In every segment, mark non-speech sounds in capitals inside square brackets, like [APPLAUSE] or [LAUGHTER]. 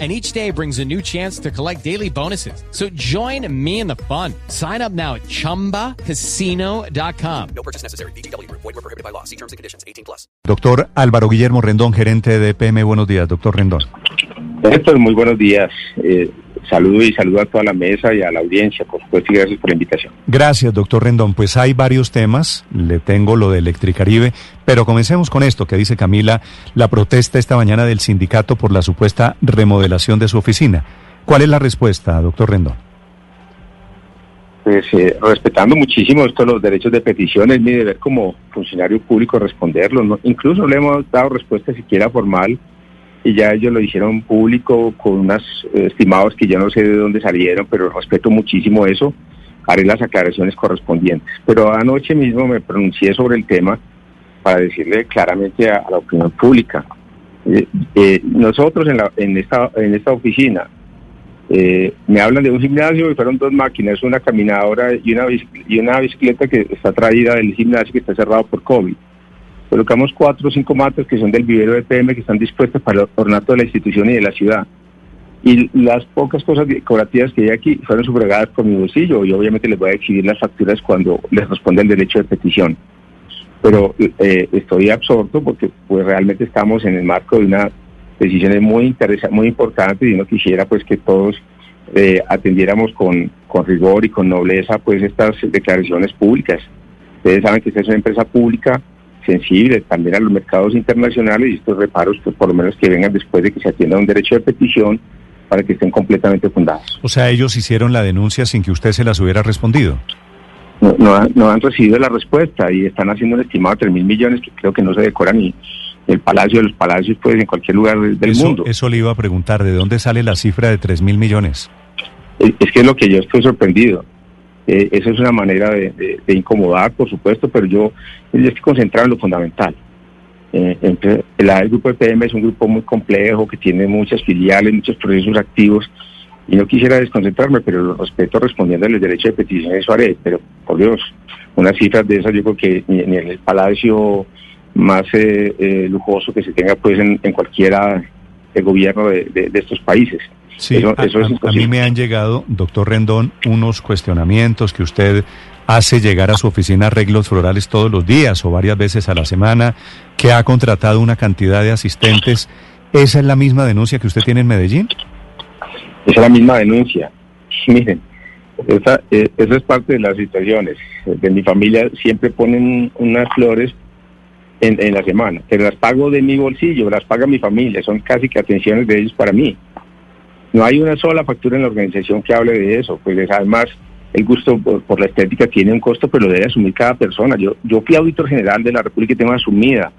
And each day brings a new chance to collect daily bonuses. So join me in the fun. Sign up now at chumbacasino.com. No purchase necessary. BGW. Void were prohibited by law. See terms and conditions. 18 plus. Doctor Álvaro Guillermo Rendón, gerente de EPM. Buenos días, doctor Rendón. Héctor, muy buenos días. Eh, saludo y saludo a toda la mesa y a la audiencia, por supuesto, y gracias por la invitación. Gracias, doctor Rendón. Pues hay varios temas. Le tengo lo de Electricaribe, pero comencemos con esto que dice Camila, la protesta esta mañana del sindicato por la supuesta remodelación de su oficina. ¿Cuál es la respuesta, doctor Rendón? Pues eh, respetando muchísimo estos los derechos de petición, es mi deber como funcionario público responderlo. ¿no? Incluso le hemos dado respuesta siquiera formal y ya ellos lo hicieron público con unos estimados que yo no sé de dónde salieron, pero respeto muchísimo eso. Haré las aclaraciones correspondientes. Pero anoche mismo me pronuncié sobre el tema para decirle claramente a, a la opinión pública. Eh, eh, nosotros en, la, en, esta, en esta oficina eh, me hablan de un gimnasio y fueron dos máquinas, una caminadora y una, y una bicicleta que está traída del gimnasio que está cerrado por COVID. Colocamos cuatro o cinco matas que son del vivero de PM que están dispuestas para el ornato de la institución y de la ciudad. Y las pocas cosas decorativas que hay aquí fueron sufragadas por mi bolsillo y obviamente les voy a exhibir las facturas cuando les responde el derecho de petición. Pero eh, estoy absorto porque pues realmente estamos en el marco de una decisiones muy interesantes, muy importantes y no quisiera pues que todos eh, atendiéramos con, con rigor y con nobleza pues estas declaraciones públicas. Ustedes saben que esta es una empresa pública sensible también a los mercados internacionales y estos reparos pues por lo menos que vengan después de que se atienda un derecho de petición para que estén completamente fundados. O sea, ellos hicieron la denuncia sin que usted se las hubiera respondido. No, no, han- no han recibido la respuesta y están haciendo un estimado de 3 mil millones que creo que no se decora ni el Palacio de los Palacios pues en cualquier lugar del del eso, mundo. eso le iba a preguntar, ¿de dónde sale la cifra de 3 mil millones? Es es que es lo que yo estoy sorprendido. Eh, eso es una manera de, incomodar, por supuesto, pero yo, yo estoy concentrado en lo fundamental. Eh, la- el grupo de PM es un grupo muy complejo que tiene muchas filiales, muchos procesos activos, y no quisiera desconcentrarme, pero lo respeto respondiendo al derecho de petición, eso haré. Pero, por Dios, unas cifras de esas yo creo que ni, en el palacio más eh, eh, lujoso que se tenga pues en, en cualquiera de gobierno de, de- de estos países. Sí, Eso- a, eso es a- mí me han llegado, doctor Rendón, unos cuestionamientos que usted hace llegar a su oficina arreglos florales todos los días o varias veces a la semana, que ha contratado una cantidad de asistentes. ¿Esa es la misma denuncia que usted tiene en Medellín? Esa es la misma denuncia. [LAUGHS] Miren, esa, eh, esa es parte de las situaciones. De mi familia siempre ponen unas flores en, en la semana, pero las pago de mi bolsillo, las paga mi familia, son casi que atenciones de ellos para mí. No hay una sola factura en la organización que hable de eso, pues además el gusto por, la estética tiene un costo, pero lo debe asumir cada persona. Yo, yo fui auditor general de la República y tengo asumida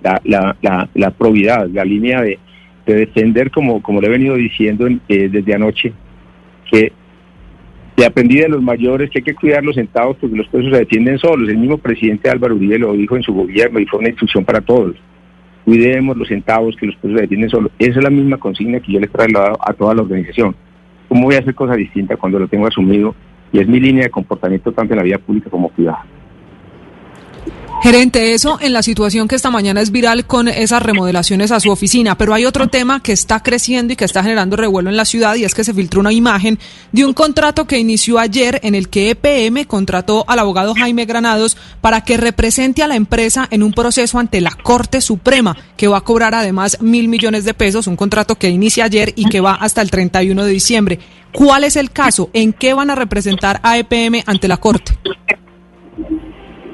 la, la, la, la probidad, la línea de, de defender, como, como le he venido diciendo en- eh, desde anoche, que le aprendí de los mayores que hay que cuidar los centavos porque los pesos se defienden solos. El mismo presidente Álvaro Uribe lo dijo en su gobierno y fue una instrucción para todos. Cuidemos los centavos que los pesos se defienden solos. Esa es la misma consigna que yo le he trasladado a toda la organización. ¿Cómo voy a hacer cosas distintas cuando lo tengo asumido? Y es mi línea de comportamiento tanto en la vida pública como privada. Gerente, eso en la situación que esta mañana es viral con esas remodelaciones a su oficina, pero hay otro tema que está creciendo y que está generando revuelo en la ciudad y es que se filtró una imagen de un contrato que inició ayer en el que EPM contrató al abogado Jaime Granados para que represente a la empresa en un proceso ante la Corte Suprema, que va a cobrar además mil millones de pesos, un contrato que inicia ayer y que va hasta el 31 de diciembre. ¿Cuál es el caso? ¿En qué van a representar a EPM ante la Corte?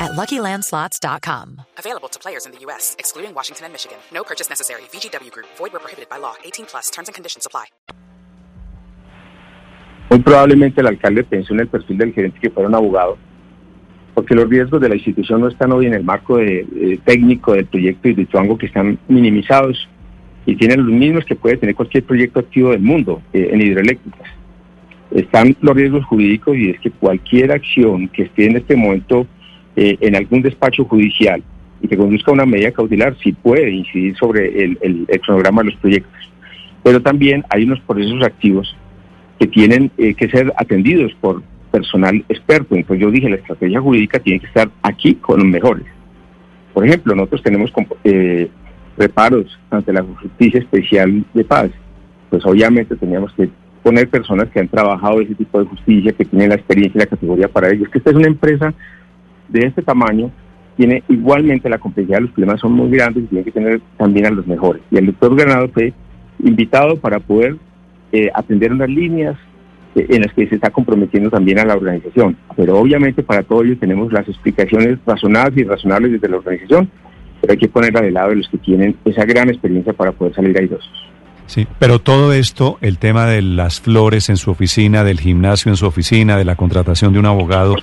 at luckylandslots.com. Available to players in the U.S., excluding Washington and Michigan. No purchase necessary. VGW Group, void where prohibited by law. 18 plus terms and conditions apply. Muy probablemente el alcalde pensó en el perfil del gerente que fuera un abogado, porque los riesgos de la institución no están hoy en el marco de, eh, técnico del proyecto y de Tuango que están minimizados y tienen los mismos que puede tener cualquier proyecto activo del mundo eh, en hidroeléctricas. Están los riesgos jurídicos y es que cualquier acción que esté en este momento eh, en algún despacho judicial y que conduzca una medida cautelar sí puede incidir sobre el, el, cronograma de los proyectos. Pero también hay unos procesos activos que tienen eh, que ser atendidos por personal experto. Entonces yo dije, la estrategia jurídica tiene que estar aquí con los mejores. Por ejemplo, nosotros tenemos eh, reparos ante la Justicia Especial de Paz. Pues obviamente teníamos que poner personas que han trabajado ese tipo de justicia, que tienen la experiencia y la categoría para ellos. Que esta es una empresa de este tamaño, tiene igualmente la complejidad, los problemas son muy grandes y tiene que tener también a los mejores. Y el doctor Granado fue invitado para poder eh, atender unas líneas eh, en las que se está comprometiendo también a la organización. Pero obviamente para todo ello tenemos las explicaciones razonadas y razonables desde la organización, pero hay que ponerla de lado de los que tienen esa gran experiencia para poder salir airosos. Sí, pero todo esto, el tema de las flores en su oficina, del gimnasio en su oficina, de la contratación de un abogado,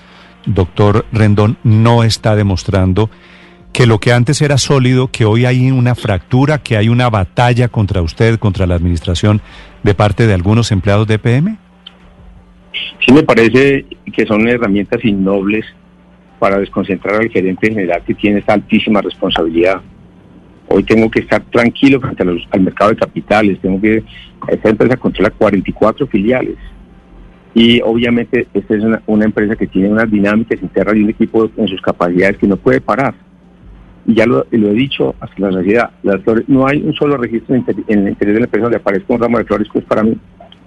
doctor Rendón, no está demostrando que lo que antes era sólido, que hoy hay una fractura, que hay una batalla contra usted, contra la administración de parte de algunos empleados de EPM? Sí, me parece que son herramientas innobles para desconcentrar al gerente general que tiene esta altísima responsabilidad. Hoy tengo que estar tranquilo frente al mercado de capitales, tengo que, esta empresa controla 44 filiales y obviamente esta es una, una empresa que tiene unas dinámicas internas y un equipo en sus capacidades que no puede parar y ya lo, he dicho hasta la sociedad, las flores, no hay un solo registro en, el interior de la empresa donde aparezca un ramo de flores que es para mí.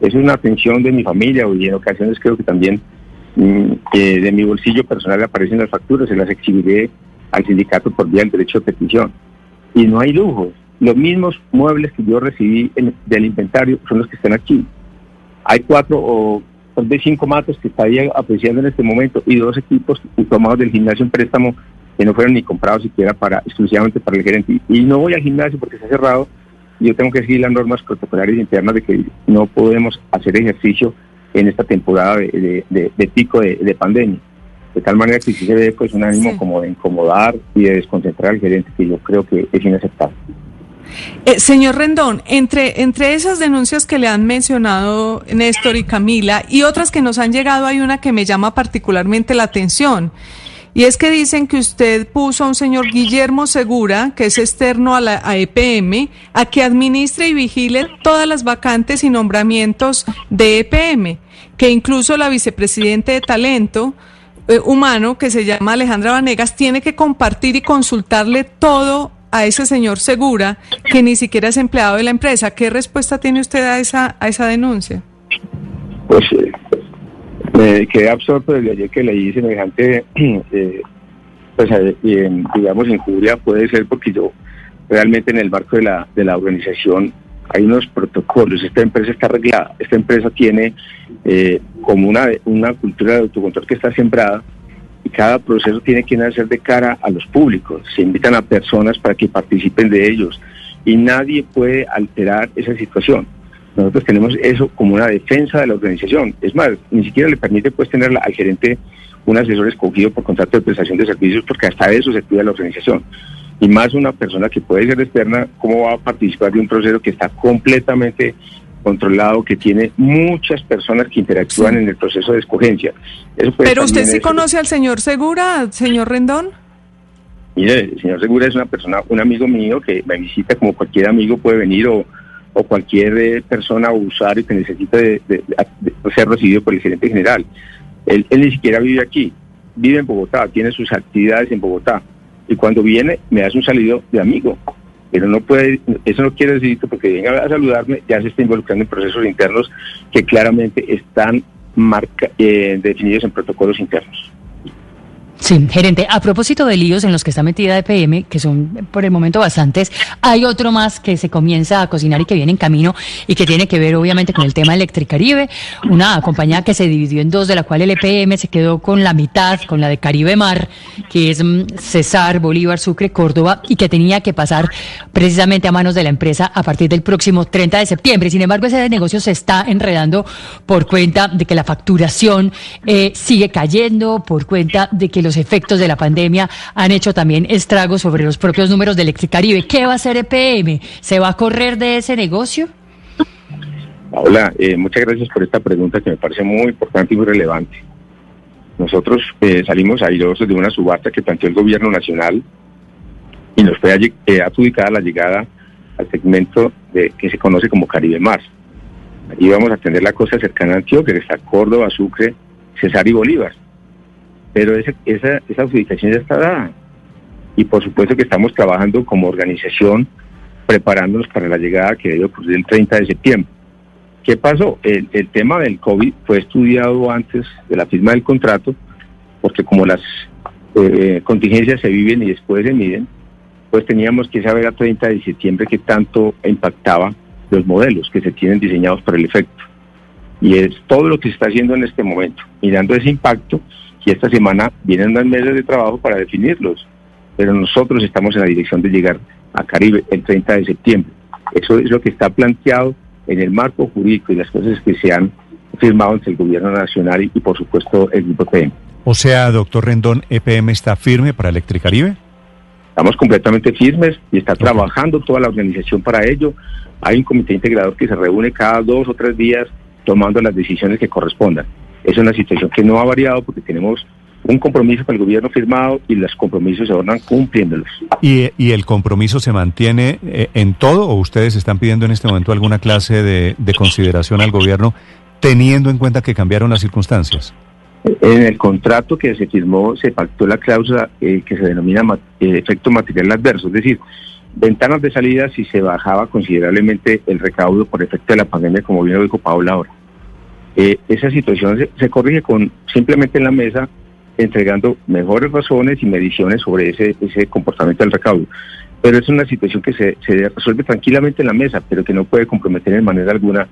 Es una atención de mi familia y en ocasiones creo que también mm, eh, de mi bolsillo personal aparecen las facturas, se las exhibiré al sindicato por vía del derecho de petición. Y no hay lujos. Los mismos muebles que yo recibí del inventario son los que están aquí. Hay cuatro o de cinco matos que estaría apreciando en este momento y dos equipos tomados del gimnasio en préstamo que no fueron ni comprados siquiera para exclusivamente para el gerente. Y no voy al gimnasio porque está cerrado y yo tengo que seguir las normas protocolarias internas de que no podemos hacer ejercicio en esta temporada de, de, de pico de, pandemia. De tal manera que si se ve pues un ánimo sí. como de incomodar y de desconcentrar al gerente que yo creo que es inaceptable. Eh, señor Rendón, entre, entre esas denuncias que le han mencionado Néstor y Camila y otras que nos han llegado, hay una que me llama particularmente la atención. Y es que dicen que usted puso a un señor Guillermo Segura, que es externo a la EPM, a que administre y vigile todas las vacantes y nombramientos de EPM, que incluso la vicepresidente de talento eh, humano, que se llama Alejandra Vanegas, tiene que compartir y consultarle todo a ese señor Segura, que ni siquiera es empleado de la empresa. ¿Qué respuesta tiene usted a esa, a esa denuncia? Pues eh, me quedé absorto desde ayer que leí semejante, [CLEARS THROAT] eh, pues, eh, digamos, injuria. Puede ser porque yo realmente en el marco de la, de la organización hay unos protocolos. Esta empresa está arreglada. Esta empresa tiene eh, como una, una cultura de autocontrol que está sembrada cada proceso tiene que nacer de cara a los públicos. Se invitan a personas para que participen de ellos y nadie puede alterar esa situación. Nosotros tenemos eso como una defensa de la organización. Es más, ni siquiera le permite pues tener al gerente un asesor escogido por contrato de prestación de servicios porque hasta eso se cuida la organización. Y más una persona que puede ser externa, ¿cómo va a participar de un proceso que está completamente controlado, que tiene muchas personas que interactúan sí. en el proceso de escogencia? Eso Pero usted sí conoce al señor Segura, señor Rendón. Mire, el señor Segura es una persona, un amigo mío que me visita como cualquier amigo puede venir o o cualquier eh, persona o usuario que necesite de, de, de, ser recibido por el gerente general. Él, él, ni siquiera vive aquí, vive en Bogotá, tiene sus actividades en Bogotá. Y cuando viene, me hace un salido de amigo. Pero no puede, eso no quiere decir que porque venga a saludarme, ya se está involucrando en procesos internos que claramente están eh, definidos en protocolos internos. Sí, gerente, a propósito de líos en los que está metida EPM, que son por el momento bastantes, hay otro más que se comienza a cocinar y que viene en camino y que tiene que ver obviamente con el tema Electricaribe, una compañía que se dividió en dos, de la cual el EPM se quedó con la mitad, con la de Caribe Mar, que es mm, Cesar, Bolívar, Sucre, Córdoba, y que tenía que pasar precisamente a manos de la empresa a partir del próximo 30 de septiembre. Sin embargo, ese negocio se está enredando por cuenta de que la facturación eh, sigue cayendo, por cuenta de que los efectos de la pandemia han hecho también estragos sobre los propios números de Electricaribe. ¿Qué va a hacer EPM? ¿Se va a correr de ese negocio? Hola, eh, muchas gracias por esta pregunta que me parece muy importante y muy relevante. Nosotros eh, salimos airosos de una subasta que planteó el gobierno nacional y nos fue eh, adjudicada la llegada al segmento de, que se conoce como Caribe Mar. Allí vamos a tener la costa cercana a Antioquia, que está Córdoba, Sucre, Cesar y Bolívar. Pero esa, esa, esa adjudicación ya está dada. Y por supuesto que estamos trabajando como organización preparándonos para la llegada que debe ocurrir el 30 de septiembre. ¿Qué pasó? El, el, tema del COVID fue estudiado antes de la firma del contrato, porque como las eh, contingencias se viven y después se miden, pues teníamos que saber a 30 de septiembre qué tanto impactaba los modelos que se tienen diseñados para el efecto. Y es todo lo que se está haciendo en este momento, mirando ese impacto, y esta semana vienen unas mesas de trabajo para definirlos, pero nosotros estamos en la dirección de llegar a Caribe el 30 de septiembre. Eso es lo que está planteado en el marco jurídico y las cosas que se han firmado entre el gobierno nacional y, por supuesto el grupo EPM. O sea, doctor Rendón, ¿EPM está firme para Electricaribe? Estamos completamente firmes y está trabajando toda la organización para ello. Hay un comité integrador que se reúne cada dos o tres días tomando las decisiones que correspondan. Es una situación que no ha variado porque tenemos un compromiso con el gobierno firmado y los compromisos se van cumpliéndolos. ¿Y, ¿Y, el compromiso se mantiene eh, en todo o ustedes están pidiendo en este momento alguna clase de, de, consideración al gobierno teniendo en cuenta que cambiaron las circunstancias? En el contrato que se firmó se pactó la cláusula eh, que se denomina eh, efecto material adverso, es decir, ventanas de salida si se bajaba considerablemente el recaudo por efecto de la pandemia, como bien lo dijo Paula ahora. Eh, esa situación se, corrige con simplemente en la mesa entregando mejores razones y mediciones sobre ese, ese comportamiento del recaudo. Pero es una situación que se, se, resuelve tranquilamente en la mesa, pero que no puede comprometer en manera alguna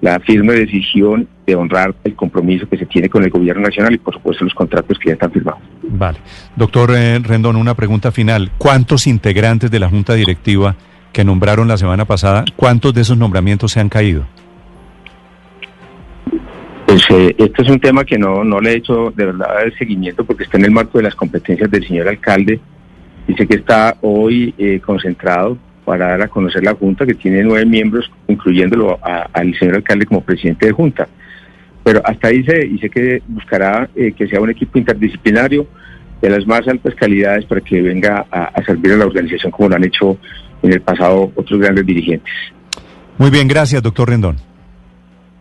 la firme decisión de honrar el compromiso que se tiene con el gobierno nacional y por supuesto los contratos que ya están firmados. Vale. Doctor eh, Rendón, una pregunta final. ¿Cuántos integrantes de la Junta Directiva que nombraron la semana pasada, cuántos de esos nombramientos se han caído? Pues eh, este es un tema que no, no le he hecho de verdad el seguimiento porque está en el marco de las competencias del señor alcalde. Dice que está hoy eh, concentrado para dar a conocer la Junta, que tiene nueve miembros, incluyéndolo al señor alcalde como presidente de Junta. Pero hasta ahí dice que buscará eh, que sea un equipo interdisciplinario de las más altas calidades para que venga a servir a la organización como lo han hecho en el pasado otros grandes dirigentes. Muy bien, gracias, doctor Rendón.